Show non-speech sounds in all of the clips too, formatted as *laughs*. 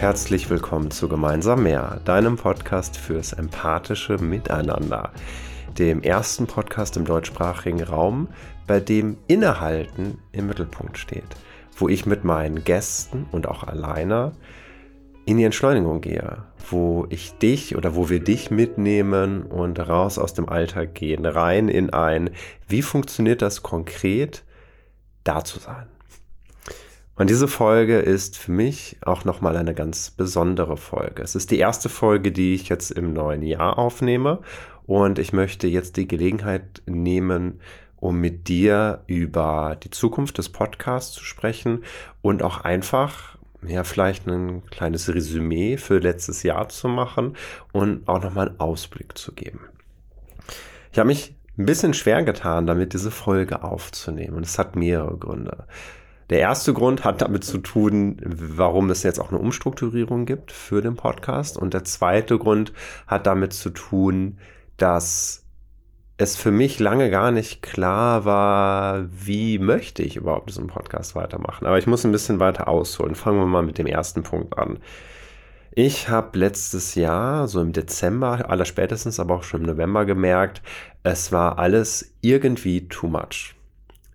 Herzlich willkommen zu Gemeinsam mehr, deinem Podcast fürs empathische Miteinander, dem ersten Podcast im deutschsprachigen Raum, bei dem Innehalten im Mittelpunkt steht, wo ich mit meinen Gästen und auch alleine in die Entschleunigung gehe, wo ich dich oder wo wir dich mitnehmen und raus aus dem Alltag gehen, rein in ein, wie funktioniert das konkret, da zu sein. Und diese Folge ist für mich auch nochmal eine ganz besondere Folge. Es ist die erste Folge, die ich jetzt im neuen Jahr aufnehme. Und ich möchte jetzt die Gelegenheit nehmen, um mit dir über die Zukunft des Podcasts zu sprechen und auch einfach ja, vielleicht ein kleines Resümee für letztes Jahr zu machen und auch nochmal einen Ausblick zu geben. Ich habe mich ein bisschen schwer getan, damit diese Folge aufzunehmen und es hat mehrere Gründe. Der erste Grund hat damit zu tun, warum es jetzt auch eine Umstrukturierung gibt für den Podcast. Und der zweite Grund hat damit zu tun, dass es für mich lange gar nicht klar war, wie möchte ich überhaupt diesen Podcast weitermachen. Aber ich muss ein bisschen weiter ausholen. Fangen wir mal mit dem ersten Punkt an. Ich habe letztes Jahr, so im Dezember, allerspätestens aber auch schon im November gemerkt, es war alles irgendwie too much.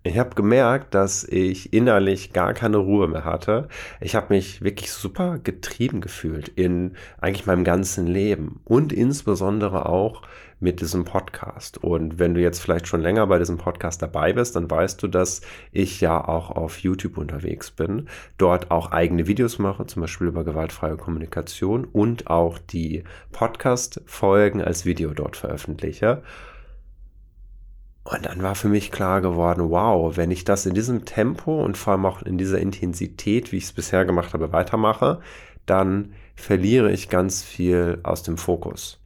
Ich habe gemerkt, dass ich innerlich gar keine Ruhe mehr hatte. Ich habe mich wirklich super getrieben gefühlt in eigentlich meinem ganzen Leben und insbesondere auch mit diesem Podcast. Und wenn du jetzt vielleicht schon länger bei diesem Podcast dabei bist, dann weißt du, dass ich ja auch auf YouTube unterwegs bin, dort auch eigene Videos mache, zum Beispiel über gewaltfreie Kommunikation und auch die Podcast-Folgen als Video dort veröffentliche. Und dann war für mich klar geworden, wow, wenn ich das in diesem Tempo und vor allem auch in dieser Intensität, wie ich es bisher gemacht habe, weitermache, dann verliere ich ganz viel aus dem Fokus.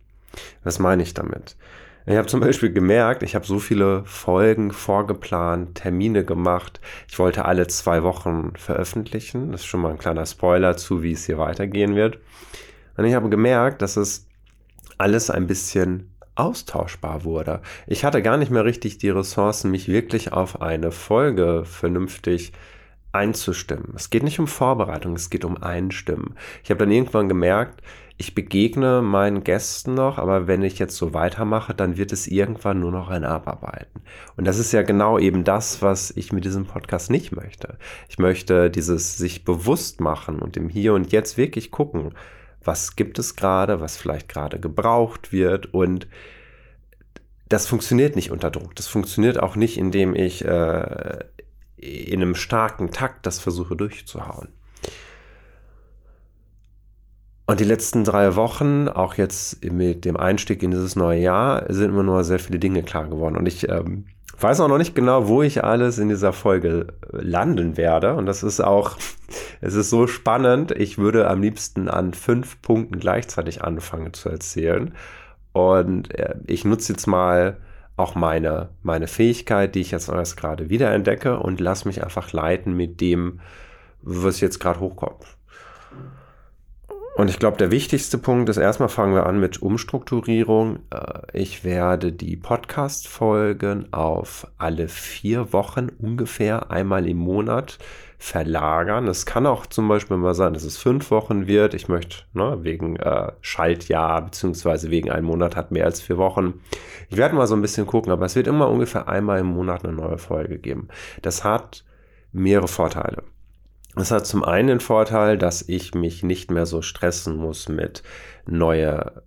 Was meine ich damit? Ich habe zum Beispiel gemerkt, ich habe so viele Folgen vorgeplant, Termine gemacht. Ich wollte alle zwei Wochen veröffentlichen. Das ist schon mal ein kleiner Spoiler zu, wie es hier weitergehen wird. Und ich habe gemerkt, dass es alles ein bisschen austauschbar wurde. Ich hatte gar nicht mehr richtig die Ressourcen, mich wirklich auf eine Folge vernünftig einzustimmen. Es geht nicht um Vorbereitung, es geht um Einstimmen. Ich habe dann irgendwann gemerkt, ich begegne meinen Gästen noch, aber wenn ich jetzt so weitermache, dann wird es irgendwann nur noch ein Abarbeiten. Und das ist ja genau eben das, was ich mit diesem Podcast nicht möchte. Ich möchte dieses sich bewusst machen und im Hier und Jetzt wirklich gucken, was gibt es gerade, was vielleicht gerade gebraucht wird und das funktioniert nicht unter Druck. Das funktioniert auch nicht, indem ich äh, in einem starken Takt das versuche durchzuhauen. Und die letzten drei Wochen, auch jetzt mit dem Einstieg in dieses neue Jahr, sind immer nur sehr viele Dinge klar geworden. Und ich ähm, weiß auch noch nicht genau, wo ich alles in dieser Folge landen werde. Und das ist auch, *laughs* es ist so spannend. Ich würde am liebsten an fünf Punkten gleichzeitig anfangen zu erzählen. Und äh, ich nutze jetzt mal auch meine, meine Fähigkeit, die ich jetzt erst gerade wiederentdecke und lass mich einfach leiten mit dem, was jetzt gerade hochkommt. Und ich glaube, der wichtigste Punkt ist, erstmal fangen wir an mit Umstrukturierung. Äh, ich werde die Podcast-Folgen auf alle vier Wochen ungefähr einmal im Monat verlagern. Es kann auch zum Beispiel mal sein, dass es fünf Wochen wird. Ich möchte ne, wegen äh, Schaltjahr beziehungsweise wegen einem Monat hat mehr als vier Wochen. Ich werde mal so ein bisschen gucken, aber es wird immer ungefähr einmal im Monat eine neue Folge geben. Das hat mehrere Vorteile. Es hat zum einen den Vorteil, dass ich mich nicht mehr so stressen muss mit neue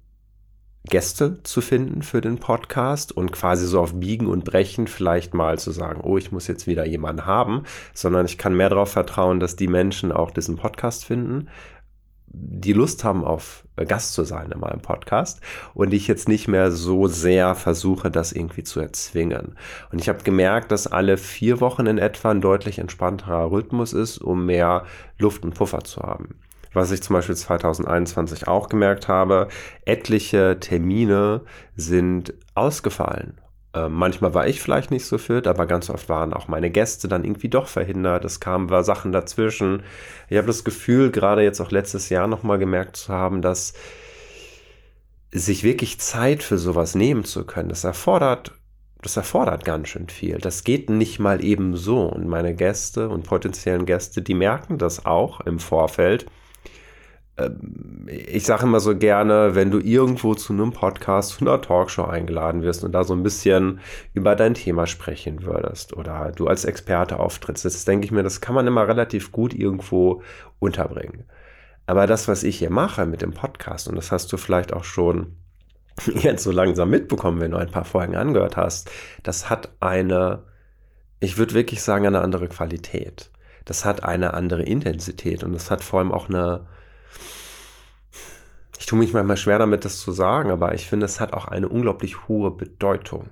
Gäste zu finden für den Podcast und quasi so auf Biegen und Brechen vielleicht mal zu sagen, oh, ich muss jetzt wieder jemanden haben, sondern ich kann mehr darauf vertrauen, dass die Menschen auch diesen Podcast finden, die Lust haben, auf äh, Gast zu sein in meinem Podcast und ich jetzt nicht mehr so sehr versuche, das irgendwie zu erzwingen. Und ich habe gemerkt, dass alle vier Wochen in etwa ein deutlich entspannterer Rhythmus ist, um mehr Luft und Puffer zu haben. Was ich zum Beispiel 2021 auch gemerkt habe, etliche Termine sind ausgefallen äh, manchmal war ich vielleicht nicht so fit, aber ganz oft waren auch meine Gäste dann irgendwie doch verhindert. Es kamen war Sachen dazwischen. Ich habe das Gefühl, gerade jetzt auch letztes Jahr nochmal gemerkt zu haben, dass sich wirklich Zeit für sowas nehmen zu können, das erfordert, das erfordert ganz schön viel. Das geht nicht mal eben so. Und meine Gäste und potenziellen Gäste, die merken das auch im Vorfeld ähm, ich sage immer so gerne, wenn du irgendwo zu einem Podcast, zu einer Talkshow eingeladen wirst und da so ein bisschen über dein Thema sprechen würdest oder du als Experte auftrittst, das denke ich mir, das kann man immer relativ gut irgendwo unterbringen. Aber das, was ich hier mache mit dem Podcast, und das hast du vielleicht auch schon *laughs* jetzt so langsam mitbekommen, wenn du ein paar Folgen angehört hast, das hat eine, ich würde wirklich sagen, eine andere Qualität. Das hat eine andere Intensität und das hat vor allem auch eine, ich tue mich manchmal schwer damit, das zu sagen, aber ich finde, es hat auch eine unglaublich hohe Bedeutung.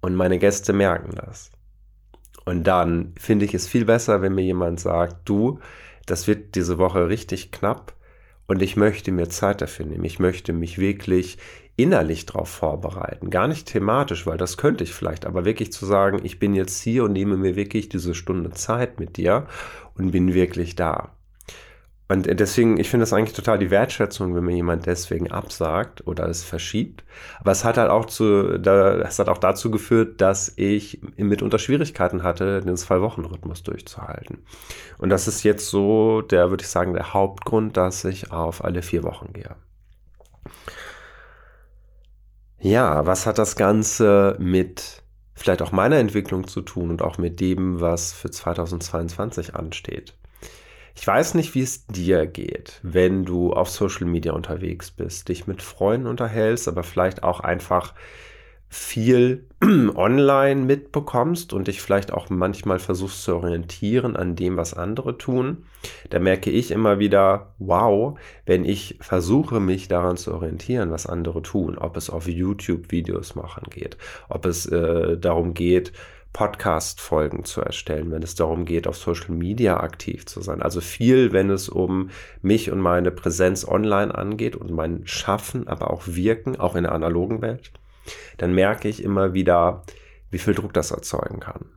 Und meine Gäste merken das. Und dann finde ich es viel besser, wenn mir jemand sagt, du, das wird diese Woche richtig knapp und ich möchte mir Zeit dafür nehmen. Ich möchte mich wirklich innerlich darauf vorbereiten. Gar nicht thematisch, weil das könnte ich vielleicht, aber wirklich zu sagen, ich bin jetzt hier und nehme mir wirklich diese Stunde Zeit mit dir und bin wirklich da. Und deswegen, ich finde das eigentlich total die Wertschätzung, wenn mir jemand deswegen absagt oder es verschiebt. Aber es hat halt auch zu, da, es hat auch dazu geführt, dass ich mitunter Schwierigkeiten hatte, den Zwei-Wochen-Rhythmus durchzuhalten. Und das ist jetzt so, der, würde ich sagen, der Hauptgrund, dass ich auf alle vier Wochen gehe. Ja, was hat das Ganze mit vielleicht auch meiner Entwicklung zu tun und auch mit dem, was für 2022 ansteht? Ich weiß nicht, wie es dir geht, wenn du auf Social Media unterwegs bist, dich mit Freunden unterhältst, aber vielleicht auch einfach viel *clears throat* online mitbekommst und dich vielleicht auch manchmal versuchst zu orientieren an dem, was andere tun, da merke ich immer wieder, wow, wenn ich versuche, mich daran zu orientieren, was andere tun, ob es auf YouTube Videos machen geht, ob es äh, darum geht, Podcast-Folgen zu erstellen, wenn es darum geht, auf Social Media aktiv zu sein. Also viel, wenn es um mich und meine Präsenz online angeht und mein Schaffen, aber auch Wirken, auch in der analogen Welt, dann merke ich immer wieder, wie viel Druck das erzeugen kann.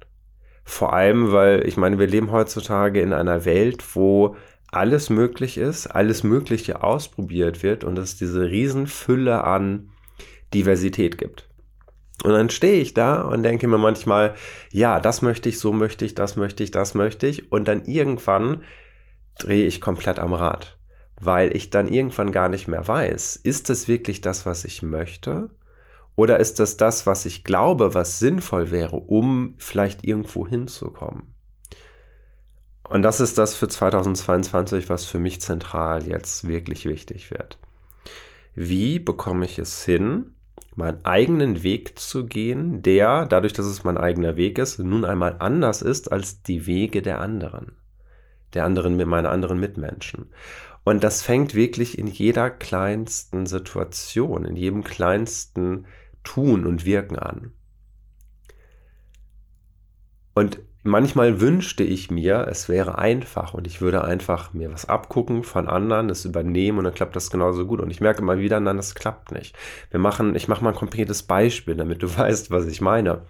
Vor allem, weil ich meine, wir leben heutzutage in einer Welt, wo alles möglich ist, alles Mögliche ausprobiert wird und es diese Riesenfülle an Diversität gibt. Und dann stehe ich da und denke mir manchmal, ja, das möchte ich, so möchte ich, das möchte ich, das möchte ich. Und dann irgendwann drehe ich komplett am Rad, weil ich dann irgendwann gar nicht mehr weiß, ist es wirklich das, was ich möchte? Oder ist das das, was ich glaube, was sinnvoll wäre, um vielleicht irgendwo hinzukommen? Und das ist das für 2022, was für mich zentral jetzt wirklich wichtig wird. Wie bekomme ich es hin, meinen eigenen Weg zu gehen, der, dadurch, dass es mein eigener Weg ist, nun einmal anders ist als die Wege der anderen. Der anderen, meiner anderen Mitmenschen. Und das fängt wirklich in jeder kleinsten Situation, in jedem kleinsten Tun und Wirken an. Und manchmal wünschte ich mir, es wäre einfach und ich würde einfach mir was abgucken von anderen, das übernehmen und dann klappt das genauso gut. Und ich merke immer wieder, nein, das klappt nicht. Wir machen, ich mache mal ein konkretes Beispiel, damit du *laughs* weißt, was ich meine.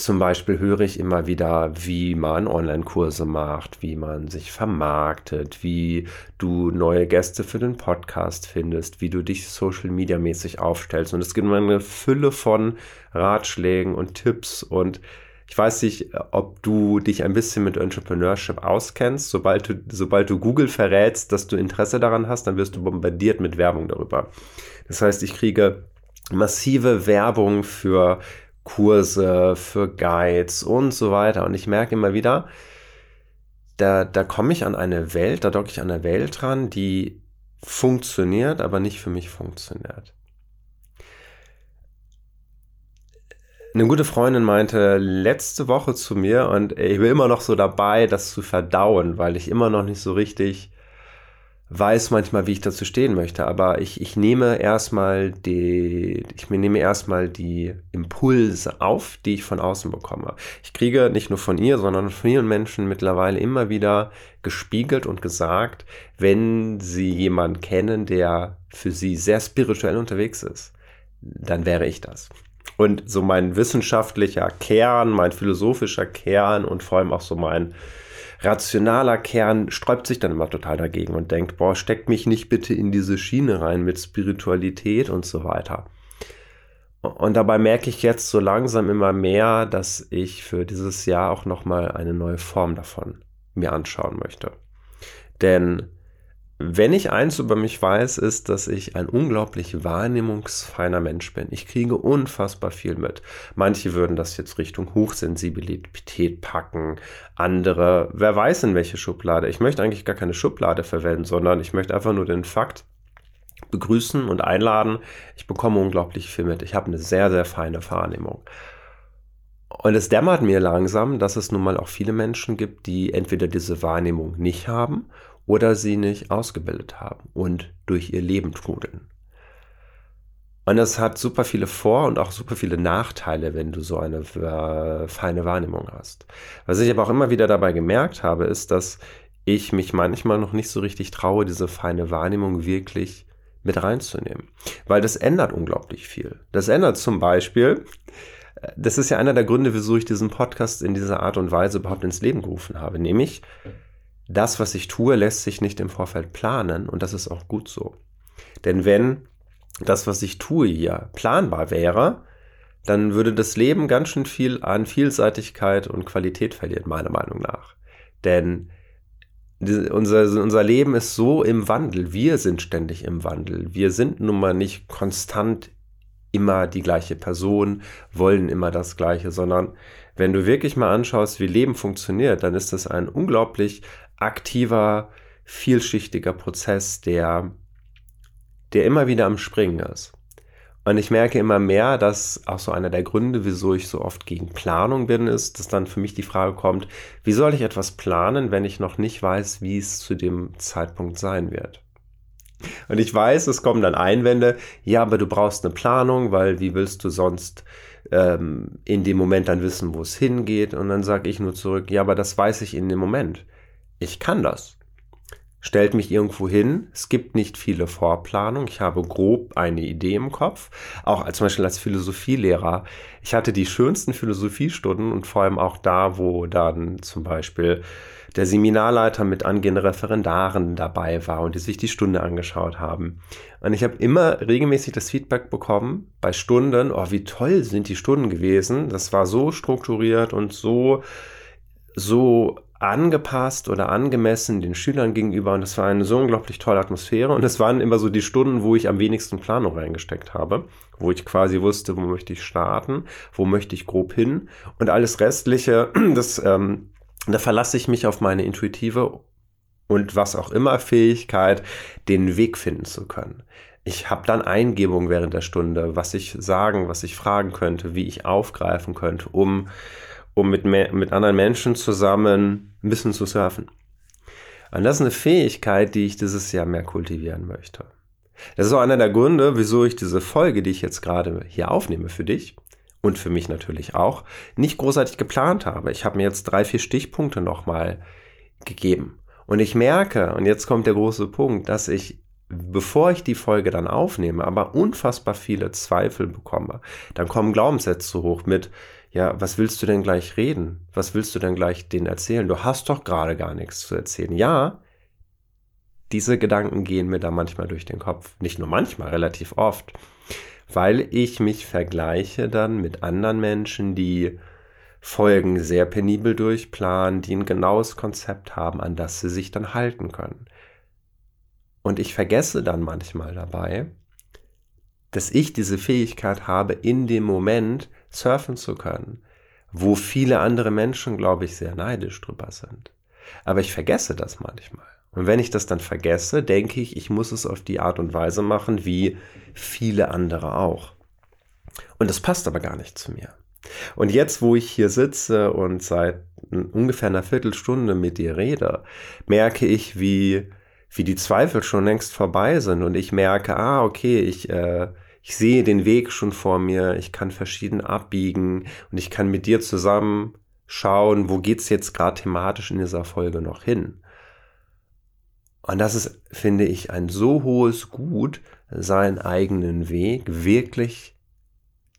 Zum Beispiel höre ich immer wieder, wie man Online-Kurse macht, wie man sich vermarktet, wie du neue Gäste für den Podcast findest, wie du dich social-media-mäßig aufstellst. Und es gibt eine Fülle von Ratschlägen und Tipps und ich weiß nicht, ob du dich ein bisschen mit Entrepreneurship auskennst. Sobald du, sobald du Google verrätst, dass du Interesse daran hast, dann wirst du bombardiert mit Werbung darüber. Das heißt, ich kriege massive Werbung für Kurse, für Guides und so weiter. Und ich merke immer wieder, da, da komme ich an eine Welt, da docke ich an eine Welt dran, die funktioniert, aber nicht für mich funktioniert. Eine gute Freundin meinte letzte Woche zu mir und ich bin immer noch so dabei, das zu verdauen, weil ich immer noch nicht so richtig weiß manchmal, wie ich dazu stehen möchte, aber ich, ich nehme erstmal die, ich nehme erstmal die Impulse auf, die ich von außen bekomme. Ich kriege nicht nur von ihr, sondern von vielen Menschen mittlerweile immer wieder gespiegelt und gesagt, wenn sie jemanden kennen, der für sie sehr spirituell unterwegs ist, dann wäre ich das. Und so mein wissenschaftlicher Kern, mein philosophischer Kern und vor allem auch so mein rationaler Kern sträubt sich dann immer total dagegen und denkt, boah, steckt mich nicht bitte in diese Schiene rein mit Spiritualität und so weiter. Und dabei merke ich jetzt so langsam immer mehr, dass ich für dieses Jahr auch nochmal eine neue Form davon mir anschauen möchte. Denn wenn ich eins über mich weiß, ist, dass ich ein unglaublich wahrnehmungsfeiner Mensch bin. Ich kriege unfassbar viel mit. Manche würden das jetzt Richtung Hochsensibilität packen, andere, wer weiß in welche Schublade. Ich möchte eigentlich gar keine Schublade verwenden, sondern ich möchte einfach nur den Fakt begrüßen und einladen. Ich bekomme unglaublich viel mit. Ich habe eine sehr, sehr feine Wahrnehmung. Und es dämmert mir langsam, dass es nun mal auch viele Menschen gibt, die entweder diese Wahrnehmung nicht haben oder sie nicht ausgebildet haben und durch ihr Leben trudeln. Und es hat super viele Vor- und auch super viele Nachteile, wenn du so eine äh, feine Wahrnehmung hast. Was ich aber auch immer wieder dabei gemerkt habe, ist, dass ich mich manchmal noch nicht so richtig traue, diese feine Wahrnehmung wirklich mit reinzunehmen. Weil das ändert unglaublich viel. Das ändert zum Beispiel, äh, das ist ja einer der Gründe, wieso ich diesen Podcast in dieser Art und Weise überhaupt ins Leben gerufen habe. Nämlich, das, was ich tue, lässt sich nicht im Vorfeld planen und das ist auch gut so. Denn wenn das, was ich tue hier, planbar wäre, dann würde das Leben ganz schön viel an Vielseitigkeit und Qualität verlieren, meiner Meinung nach. Denn unser, unser Leben ist so im Wandel. Wir sind ständig im Wandel. Wir sind nun mal nicht konstant immer die gleiche Person, wollen immer das Gleiche, sondern wenn du wirklich mal anschaust, wie Leben funktioniert, dann ist das ein unglaublich aktiver, vielschichtiger Prozess, der, der immer wieder am Springen ist. Und ich merke immer mehr, dass auch so einer der Gründe, wieso ich so oft gegen Planung bin, ist, dass dann für mich die Frage kommt, wie soll ich etwas planen, wenn ich noch nicht weiß, wie es zu dem Zeitpunkt sein wird? Und ich weiß, es kommen dann Einwände, ja, aber du brauchst eine Planung, weil wie willst du sonst ähm, in dem Moment dann wissen, wo es hingeht? Und dann sage ich nur zurück, ja, aber das weiß ich in dem Moment ich kann das. Stellt mich irgendwo hin. Es gibt nicht viele Vorplanung. Ich habe grob eine Idee im Kopf. Auch als zum Beispiel als Philosophielehrer. Ich hatte die schönsten Philosophiestunden und vor allem auch da, wo dann zum Beispiel der Seminarleiter mit angehenden Referendaren dabei war und die sich die Stunde angeschaut haben. Und ich habe immer regelmäßig das Feedback bekommen bei Stunden, oh, wie toll sind die Stunden gewesen. Das war so strukturiert und so, so angepasst oder angemessen den Schülern gegenüber. Und es war eine so unglaublich tolle Atmosphäre. Und es waren immer so die Stunden, wo ich am wenigsten Planung reingesteckt habe, wo ich quasi wusste, wo möchte ich starten, wo möchte ich grob hin. Und alles restliche, *clears throat* das, ähm, da verlasse ich mich auf meine intuitive und was auch immer Fähigkeit, den Weg finden zu können. Ich habe dann Eingebung während der Stunde, was ich sagen, was ich fragen könnte, wie ich aufgreifen könnte, um um mit, mit anderen Menschen zusammen ein bisschen zu surfen. Und das ist eine Fähigkeit, die ich dieses Jahr mehr kultivieren möchte. Das ist auch einer der Gründe, wieso ich diese Folge, die ich jetzt gerade hier aufnehme für dich und für mich natürlich auch, nicht großartig geplant habe. Ich habe mir jetzt drei, vier Stichpunkte nochmal gegeben. Und ich merke, und jetzt kommt der große Punkt, dass ich, bevor ich die Folge dann aufnehme, aber unfassbar viele Zweifel bekomme. Dann kommen Glaubenssätze hoch mit, ja, was willst du denn gleich reden? Was willst du denn gleich denen erzählen? Du hast doch gerade gar nichts zu erzählen. Ja, diese Gedanken gehen mir da manchmal durch den Kopf. Nicht nur manchmal, relativ oft. Weil ich mich vergleiche dann mit anderen Menschen, die Folgen sehr penibel durchplanen, die ein genaues Konzept haben, an das sie sich dann halten können. Und ich vergesse dann manchmal dabei, dass ich diese Fähigkeit habe, in dem Moment surfen zu können, wo viele andere Menschen, glaube ich, sehr neidisch drüber sind. Aber ich vergesse das manchmal. Und wenn ich das dann vergesse, denke ich, ich muss es auf die Art und Weise machen, wie viele andere auch. Und das passt aber gar nicht zu mir. Und jetzt, wo ich hier sitze und seit ungefähr einer Viertelstunde mit dir rede, merke ich, wie, wie die Zweifel schon längst vorbei sind. Und ich merke, ah, okay, ich, äh, ich sehe den Weg schon vor mir, ich kann verschieden abbiegen und ich kann mit dir zusammen schauen, wo geht's jetzt gerade thematisch in dieser Folge noch hin. Und das ist, finde ich, ein so hohes Gut, seinen eigenen Weg wirklich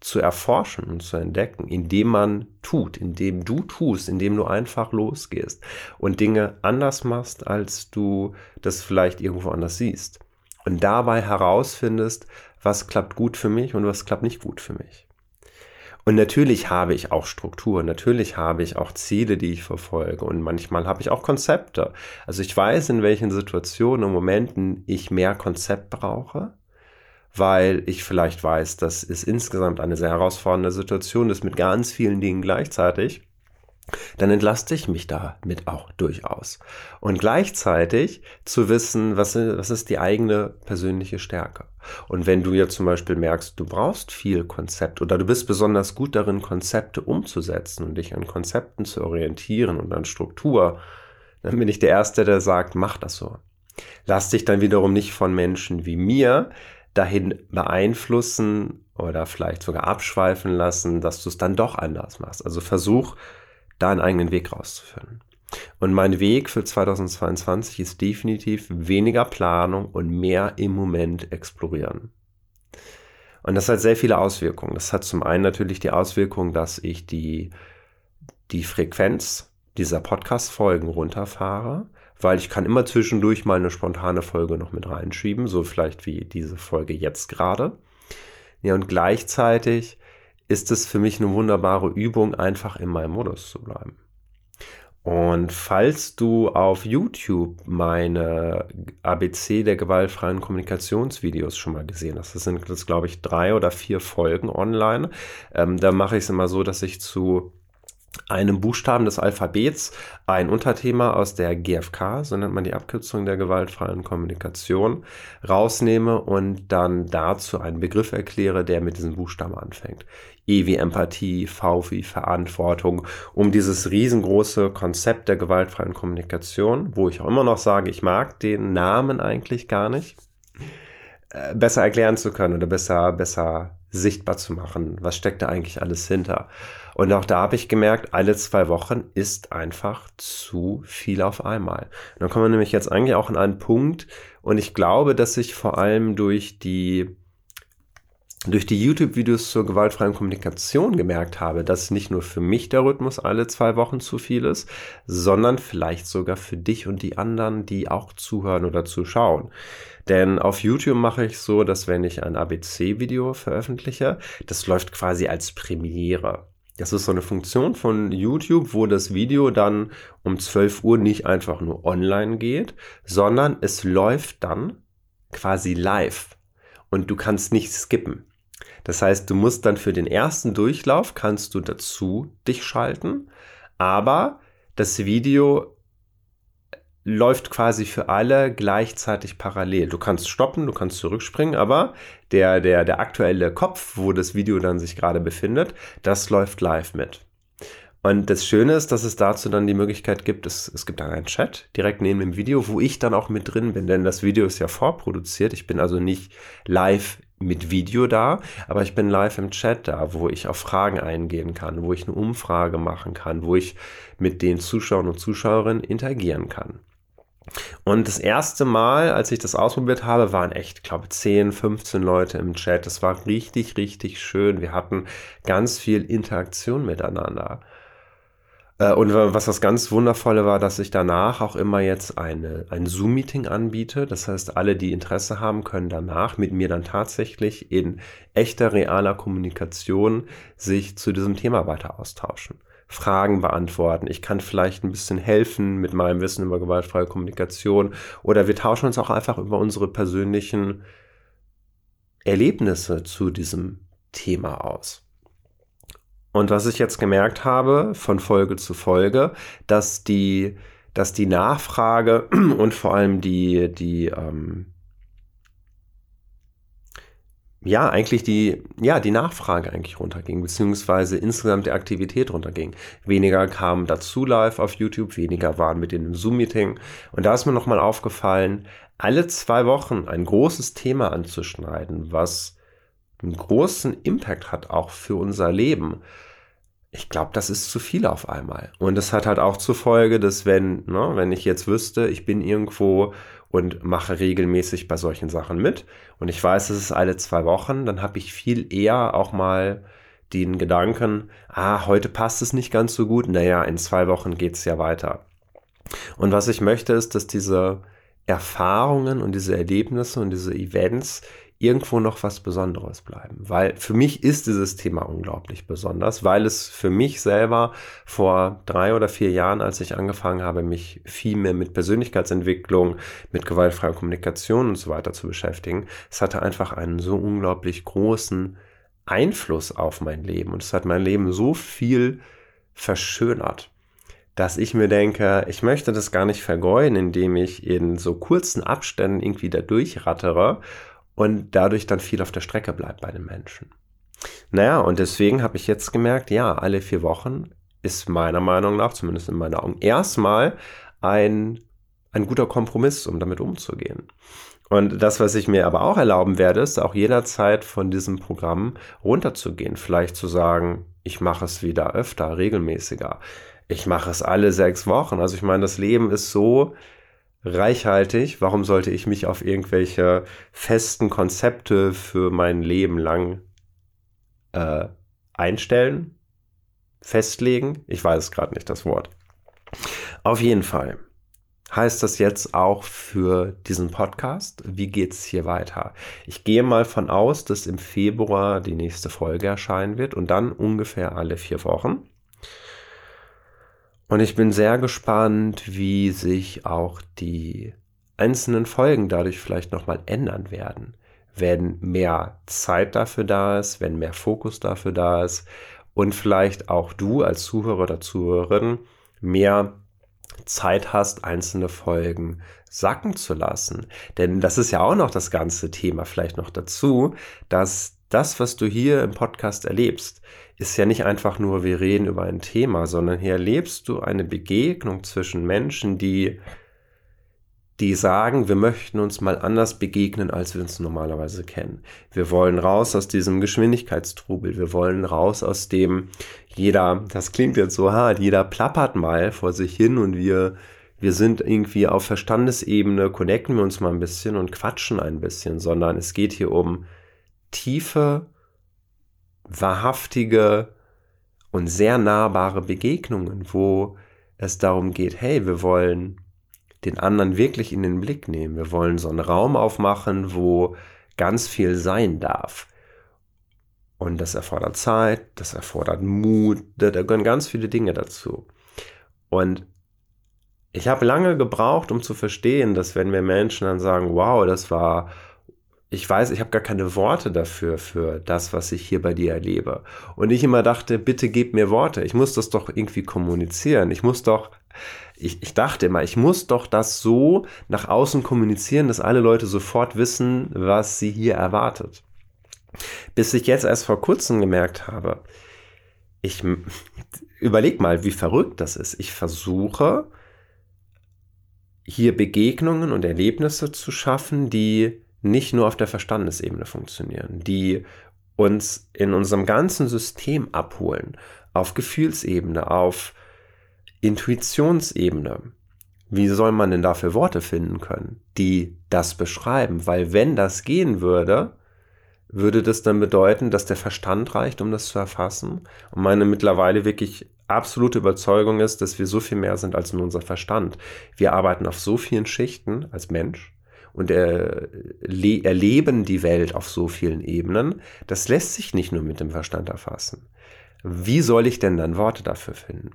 zu erforschen und zu entdecken, indem man tut, indem du tust, indem du einfach losgehst und Dinge anders machst, als du das vielleicht irgendwo anders siehst. Und dabei herausfindest, was klappt gut für mich und was klappt nicht gut für mich. Und natürlich habe ich auch Struktur, natürlich habe ich auch Ziele, die ich verfolge und manchmal habe ich auch Konzepte. Also ich weiß, in welchen Situationen und Momenten ich mehr Konzept brauche, weil ich vielleicht weiß, dass es insgesamt eine sehr herausfordernde Situation ist mit ganz vielen Dingen gleichzeitig dann entlaste ich mich damit auch durchaus. Und gleichzeitig zu wissen, was, was ist die eigene persönliche Stärke. Und wenn du jetzt zum Beispiel merkst, du brauchst viel Konzept oder du bist besonders gut darin, Konzepte umzusetzen und dich an Konzepten zu orientieren und an Struktur, dann bin ich der Erste, der sagt, mach das so. Lass dich dann wiederum nicht von Menschen wie mir dahin beeinflussen oder vielleicht sogar abschweifen lassen, dass du es dann doch anders machst. Also versuch da einen eigenen Weg rauszufinden. Und mein Weg für 2022 ist definitiv weniger Planung und mehr im Moment explorieren. Und das hat sehr viele Auswirkungen. Das hat zum einen natürlich die Auswirkung, dass ich die, die Frequenz dieser Podcast-Folgen runterfahre, weil ich kann immer zwischendurch mal eine spontane Folge noch mit reinschieben, so vielleicht wie diese Folge jetzt gerade. Ja, und gleichzeitig ist es für mich eine wunderbare Übung, einfach in meinem Modus zu bleiben. Und falls du auf YouTube meine ABC der gewaltfreien Kommunikationsvideos schon mal gesehen hast, das sind jetzt, glaube ich, drei oder vier Folgen online, ähm, da mache ich es immer so, dass ich zu einem Buchstaben des Alphabets ein Unterthema aus der GFK, so nennt man die Abkürzung der gewaltfreien Kommunikation, rausnehme und dann dazu einen Begriff erkläre, der mit diesem Buchstaben anfängt. E wie Empathie, V wie Verantwortung, um dieses riesengroße Konzept der gewaltfreien Kommunikation, wo ich auch immer noch sage, ich mag den Namen eigentlich gar nicht, äh, besser erklären zu können oder besser, besser sichtbar zu machen. Was steckt da eigentlich alles hinter? Und auch da habe ich gemerkt, alle zwei Wochen ist einfach zu viel auf einmal. Und dann kommen wir nämlich jetzt eigentlich auch an einen Punkt, und ich glaube, dass sich vor allem durch die durch die YouTube-Videos zur gewaltfreien Kommunikation gemerkt habe, dass nicht nur für mich der Rhythmus alle zwei Wochen zu viel ist, sondern vielleicht sogar für dich und die anderen, die auch zuhören oder zuschauen. Denn auf YouTube mache ich so, dass wenn ich ein ABC-Video veröffentliche, das läuft quasi als Premiere. Das ist so eine Funktion von YouTube, wo das Video dann um 12 Uhr nicht einfach nur online geht, sondern es läuft dann quasi live und du kannst nicht skippen. Das heißt, du musst dann für den ersten Durchlauf kannst du dazu dich schalten, aber das Video läuft quasi für alle gleichzeitig parallel. Du kannst stoppen, du kannst zurückspringen, aber der, der, der aktuelle Kopf, wo das Video dann sich gerade befindet, das läuft live mit. Und das Schöne ist, dass es dazu dann die Möglichkeit gibt, es, es gibt dann einen Chat direkt neben dem Video, wo ich dann auch mit drin bin, denn das Video ist ja vorproduziert. Ich bin also nicht live mit Video da, aber ich bin live im Chat da, wo ich auf Fragen eingehen kann, wo ich eine Umfrage machen kann, wo ich mit den Zuschauern und Zuschauerinnen interagieren kann. Und das erste Mal, als ich das ausprobiert habe, waren echt, glaube 10, 15 Leute im Chat. Das war richtig, richtig schön. Wir hatten ganz viel Interaktion miteinander. Äh, und was das ganz Wundervolle war, dass ich danach auch immer jetzt eine, ein Zoom-Meeting anbiete. Das heißt, alle, die Interesse haben, können danach mit mir dann tatsächlich in echter, realer Kommunikation sich zu diesem Thema weiter austauschen. Fragen beantworten. Ich kann vielleicht ein bisschen helfen mit meinem Wissen über gewaltfreie Kommunikation. Oder wir tauschen uns auch einfach über unsere persönlichen Erlebnisse zu diesem Thema aus. Und was ich jetzt gemerkt habe von Folge zu Folge, dass die, dass die Nachfrage *clears throat* und vor allem die, die, ähm, ja, eigentlich die, ja, die Nachfrage eigentlich runterging, beziehungsweise insgesamt die Aktivität runterging. Weniger kamen dazu live auf YouTube, weniger waren mit in einem Zoom-Meeting. Und da ist mir nochmal aufgefallen, alle zwei Wochen ein großes Thema anzuschneiden, was einen großen Impact hat, auch für unser Leben. Ich glaube, das ist zu viel auf einmal. Und das hat halt auch zur Folge, dass wenn, ne, wenn ich jetzt wüsste, ich bin irgendwo und mache regelmäßig bei solchen Sachen mit. Und ich weiß, es ist alle zwei Wochen, dann habe ich viel eher auch mal den Gedanken, ah, heute passt es nicht ganz so gut, naja, in zwei Wochen geht es ja weiter. Und was ich möchte, ist, dass diese Erfahrungen und diese Erlebnisse und diese Events irgendwo noch was Besonderes bleiben. Weil für mich ist dieses Thema unglaublich besonders, weil es für mich selber vor drei oder vier Jahren, als ich angefangen habe, mich viel mehr mit Persönlichkeitsentwicklung, mit gewaltfreier Kommunikation und so weiter zu beschäftigen, es hatte einfach einen so unglaublich großen Einfluss auf mein Leben und es hat mein Leben so viel verschönert dass ich mir denke, ich möchte das gar nicht vergeuden, indem ich in so kurzen Abständen irgendwie da durchrattere und dadurch dann viel auf der Strecke bleibt bei den Menschen. Naja, und deswegen habe ich jetzt gemerkt, ja, alle vier Wochen ist meiner Meinung nach, zumindest in meinen Augen, erstmal ein, ein guter Kompromiss, um damit umzugehen. Und das, was ich mir aber auch erlauben werde, ist auch jederzeit von diesem Programm runterzugehen. Vielleicht zu sagen, ich mache es wieder öfter, regelmäßiger. Ich mache es alle sechs Wochen. Also ich meine, das Leben ist so reichhaltig. Warum sollte ich mich auf irgendwelche festen Konzepte für mein Leben lang äh, einstellen? Festlegen? Ich weiß es gerade nicht, das Wort. Auf jeden Fall heißt das jetzt auch für diesen Podcast? Wie geht es hier weiter? Ich gehe mal von aus, dass im Februar die nächste Folge erscheinen wird und dann ungefähr alle vier Wochen. Und ich bin sehr gespannt, wie sich auch die einzelnen Folgen dadurch vielleicht nochmal ändern werden. Wenn mehr Zeit dafür da ist, wenn mehr Fokus dafür da ist und vielleicht auch du als Zuhörer oder Zuhörerin mehr Zeit hast, einzelne Folgen sacken zu lassen. Denn das ist ja auch noch das ganze Thema vielleicht noch dazu, dass das, was du hier im Podcast erlebst, ist ja nicht einfach nur, wir reden über ein Thema, sondern hier erlebst du eine Begegnung zwischen Menschen, die, die sagen, wir möchten uns mal anders begegnen, als wir uns normalerweise kennen. Wir wollen raus aus diesem Geschwindigkeitstrubel, wir wollen raus aus dem, jeder, das klingt jetzt so hart, jeder plappert mal vor sich hin und wir, wir sind irgendwie auf Verstandesebene, connecten wir uns mal ein bisschen und quatschen ein bisschen, sondern es geht hier um tiefe, wahrhaftige und sehr nahbare Begegnungen, wo es darum geht, hey, wir wollen den anderen wirklich in den Blick nehmen. Wir wollen so einen Raum aufmachen, wo ganz viel sein darf. Und das erfordert Zeit, das erfordert Mut, da, da gehören ganz viele Dinge dazu. Und ich habe lange gebraucht, um zu verstehen, dass wenn mir Menschen dann sagen, wow, das war ich weiß, ich habe gar keine Worte dafür, für das, was ich hier bei dir erlebe. Und ich immer dachte, bitte gib mir Worte. Ich muss das doch irgendwie kommunizieren. Ich muss doch, ich, ich dachte immer, ich muss doch das so nach außen kommunizieren, dass alle Leute sofort wissen, was sie hier erwartet. Bis ich jetzt erst vor kurzem gemerkt habe, ich überleg mal, wie verrückt das ist. Ich versuche, hier Begegnungen und Erlebnisse zu schaffen, die nicht nur auf der Verstandesebene funktionieren, die uns in unserem ganzen System abholen, auf Gefühlsebene, auf Intuitionsebene. Wie soll man denn dafür Worte finden können, die das beschreiben? Weil wenn das gehen würde, würde das dann bedeuten, dass der Verstand reicht, um das zu erfassen? Und meine mittlerweile wirklich absolute Überzeugung ist, dass wir so viel mehr sind als nur unser Verstand. Wir arbeiten auf so vielen Schichten als Mensch und erleben die Welt auf so vielen Ebenen, das lässt sich nicht nur mit dem Verstand erfassen. Wie soll ich denn dann Worte dafür finden?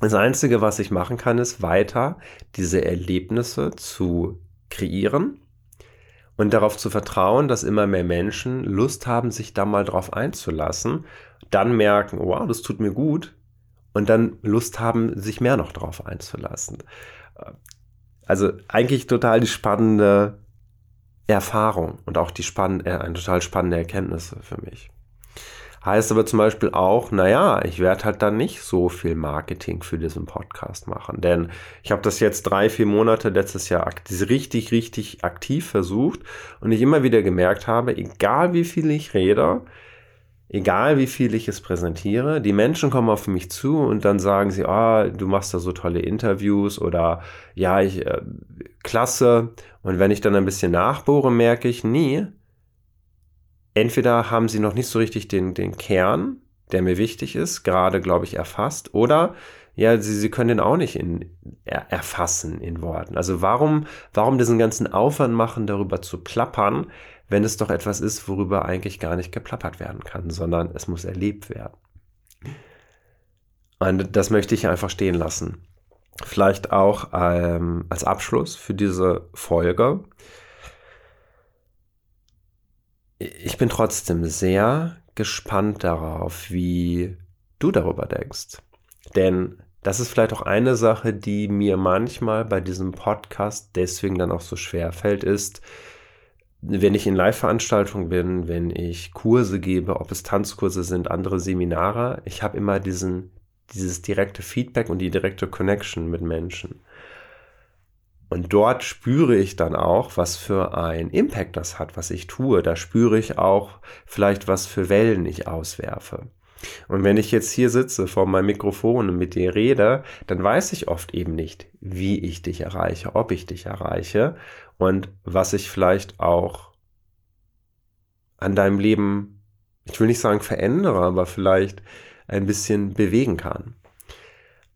Das Einzige, was ich machen kann, ist weiter diese Erlebnisse zu kreieren und darauf zu vertrauen, dass immer mehr Menschen Lust haben, sich da mal drauf einzulassen, dann merken, wow, das tut mir gut und dann Lust haben, sich mehr noch drauf einzulassen. Also eigentlich total die spannende Erfahrung und auch die spann äh, eine total spannende Erkenntnis für mich. Heißt aber zum Beispiel auch, naja, ich werde halt dann nicht so viel Marketing für diesen Podcast machen. Denn ich habe das jetzt drei, vier Monate letztes Jahr richtig, richtig aktiv versucht und ich immer wieder gemerkt habe, egal wie viel ich rede, egal wie viel ich es präsentiere, die Menschen kommen auf mich zu und dann sagen sie, ah, du machst da so tolle Interviews oder ja, ich, äh, klasse. Und wenn ich dann ein bisschen nachbohre, merke ich, nie, entweder haben sie noch nicht so richtig den, den Kern, der mir wichtig ist, gerade, glaube ich, erfasst, oder ja, sie, sie können den auch nicht in, er, erfassen in Worten. Also warum, warum diesen ganzen Aufwand machen, darüber zu plappern, wenn es doch etwas ist, worüber eigentlich gar nicht geplappert werden kann, sondern es muss erlebt werden. Und das möchte ich einfach stehen lassen. Vielleicht auch ähm, als Abschluss für diese Folge. Ich bin trotzdem sehr gespannt darauf, wie du darüber denkst. Denn das ist vielleicht auch eine Sache, die mir manchmal bei diesem Podcast deswegen dann auch so schwer fällt, ist, wenn ich in Live-Veranstaltungen bin, wenn ich Kurse gebe, ob es Tanzkurse sind, andere Seminare, ich habe immer diesen, dieses direkte Feedback und die direkte Connection mit Menschen. Und dort spüre ich dann auch, was für ein Impact das hat, was ich tue. Da spüre ich auch vielleicht, was für Wellen ich auswerfe. Und wenn ich jetzt hier sitze vor meinem Mikrofon und mit dir rede, dann weiß ich oft eben nicht, wie ich dich erreiche, ob ich dich erreiche und was ich vielleicht auch an deinem Leben, ich will nicht sagen verändere, aber vielleicht ein bisschen bewegen kann.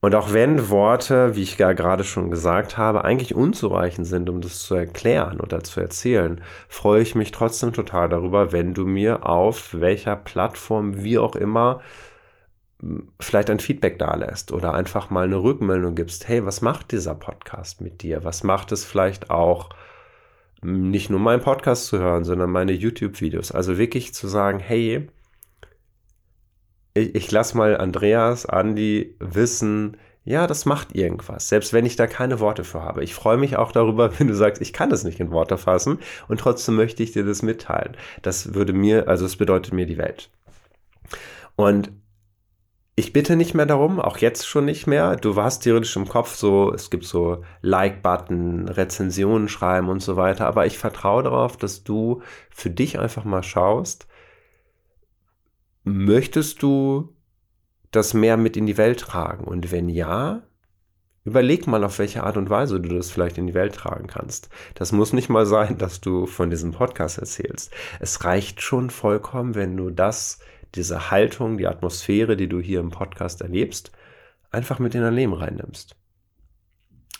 Und auch wenn Worte, wie ich ja gerade schon gesagt habe, eigentlich unzureichend sind, um das zu erklären oder zu erzählen, freue ich mich trotzdem total darüber, wenn du mir auf welcher Plattform, wie auch immer, vielleicht ein Feedback da lässt oder einfach mal eine Rückmeldung gibst. Hey, was macht dieser Podcast mit dir? Was macht es vielleicht auch, nicht nur meinen Podcast zu hören, sondern meine YouTube-Videos? Also wirklich zu sagen, hey, ich, ich lasse mal Andreas, Andi wissen, ja, das macht irgendwas, selbst wenn ich da keine Worte für habe. Ich freue mich auch darüber, *laughs* wenn du sagst, ich kann das nicht in Worte fassen und trotzdem möchte ich dir das mitteilen. Das würde mir, also es bedeutet mir die Welt. Und ich bitte nicht mehr darum, auch jetzt schon nicht mehr. Du warst theoretisch im Kopf so, es gibt so Like-Button, Rezensionen schreiben und so weiter, aber ich vertraue darauf, dass du für dich einfach mal schaust, Möchtest du das mehr mit in die Welt tragen? Und wenn ja, überleg mal, auf welche Art und Weise du das vielleicht in die Welt tragen kannst. Das muss nicht mal sein, dass du von diesem Podcast erzählst. Es reicht schon vollkommen, wenn du das, diese Haltung, die Atmosphäre, die du hier im Podcast erlebst, einfach mit in dein Leben reinnimmst.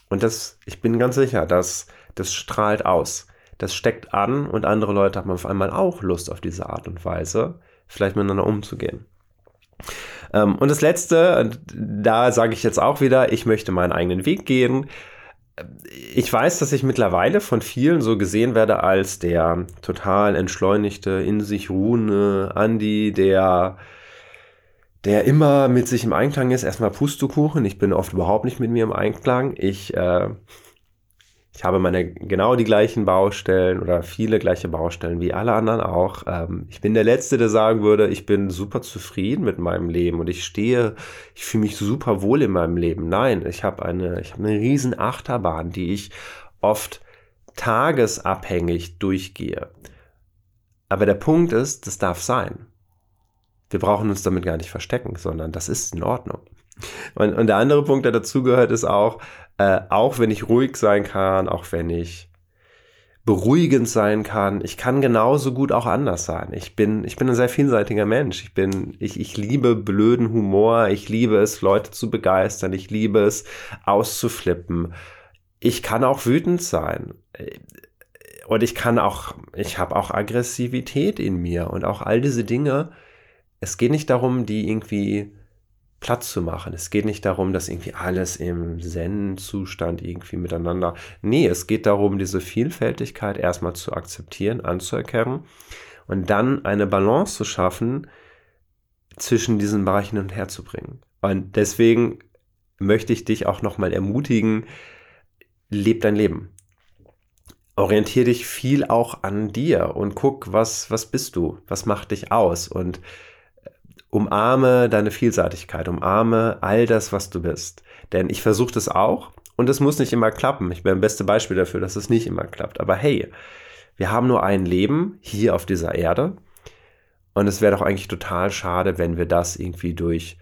Und das, ich bin ganz sicher, dass das strahlt aus. Das steckt an und andere Leute haben auf einmal auch Lust auf diese Art und Weise vielleicht miteinander umzugehen. Ähm, und das Letzte, da sage ich jetzt auch wieder, ich möchte meinen eigenen Weg gehen. Ich weiß, dass ich mittlerweile von vielen so gesehen werde als der total entschleunigte, in sich ruhende Andi, der der immer mit sich im Einklang ist. Erstmal Pustekuchen. Ich bin oft überhaupt nicht mit mir im Einklang. Ich äh, ich habe meine genau die gleichen Baustellen oder viele gleiche Baustellen wie alle anderen auch. Ähm, ich bin der Letzte, der sagen würde, ich bin super zufrieden mit meinem Leben und ich stehe, ich fühle mich super wohl in meinem Leben. Nein, ich habe eine, ich habe eine riesen Achterbahn, die ich oft tagesabhängig durchgehe. Aber der Punkt ist, das darf sein. Wir brauchen uns damit gar nicht verstecken, sondern das ist in Ordnung. Und, und der andere Punkt, der dazugehört, ist auch, äh, auch wenn ich ruhig sein kann, auch wenn ich beruhigend sein kann, ich kann genauso gut auch anders sein. Ich bin, ich bin ein sehr vielseitiger Mensch. Ich bin, ich, ich liebe blöden Humor. Ich liebe es, Leute zu begeistern. Ich liebe es, auszuflippen. Ich kann auch wütend sein. Und ich kann auch, ich habe auch Aggressivität in mir und auch all diese Dinge. Es geht nicht darum, die irgendwie Platz zu machen. Es geht nicht darum, dass irgendwie alles im Zen-Zustand irgendwie miteinander. Nee, es geht darum, diese Vielfältigkeit erstmal zu akzeptieren, anzuerkennen und dann eine Balance zu schaffen, zwischen diesen Bereichen hin und her zu bringen. Und deswegen möchte ich dich auch nochmal ermutigen, leb dein Leben. Orientier dich viel auch an dir und guck, was, was bist du? Was macht dich aus? Und umarme deine Vielseitigkeit, umarme all das, was du bist. Denn ich versuche das auch und es muss nicht immer klappen. Ich bin ein beste Beispiel dafür, dass es nicht immer klappt. Aber hey, wir haben nur ein Leben hier auf dieser Erde und es wäre doch eigentlich total schade, wenn wir das irgendwie durch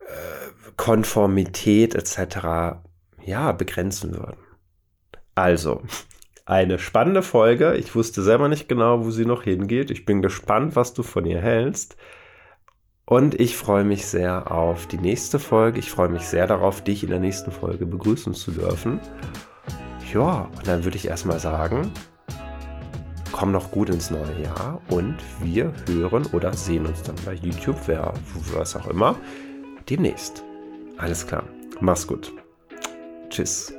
äh, Konformität etc. ja begrenzen würden. Also, eine spannende Folge. Ich wusste selber nicht genau, wo sie noch hingeht. Ich bin gespannt, was du von ihr hältst. Und ich freue mich sehr auf die nächste Folge. Ich freue mich sehr darauf, dich in der nächsten Folge begrüßen zu dürfen. Ja, und dann würde ich erstmal sagen, komm noch gut ins neue Jahr und wir hören oder sehen uns dann bei YouTube, wer, was auch immer, demnächst. Alles klar. Mach's gut. Tschüss.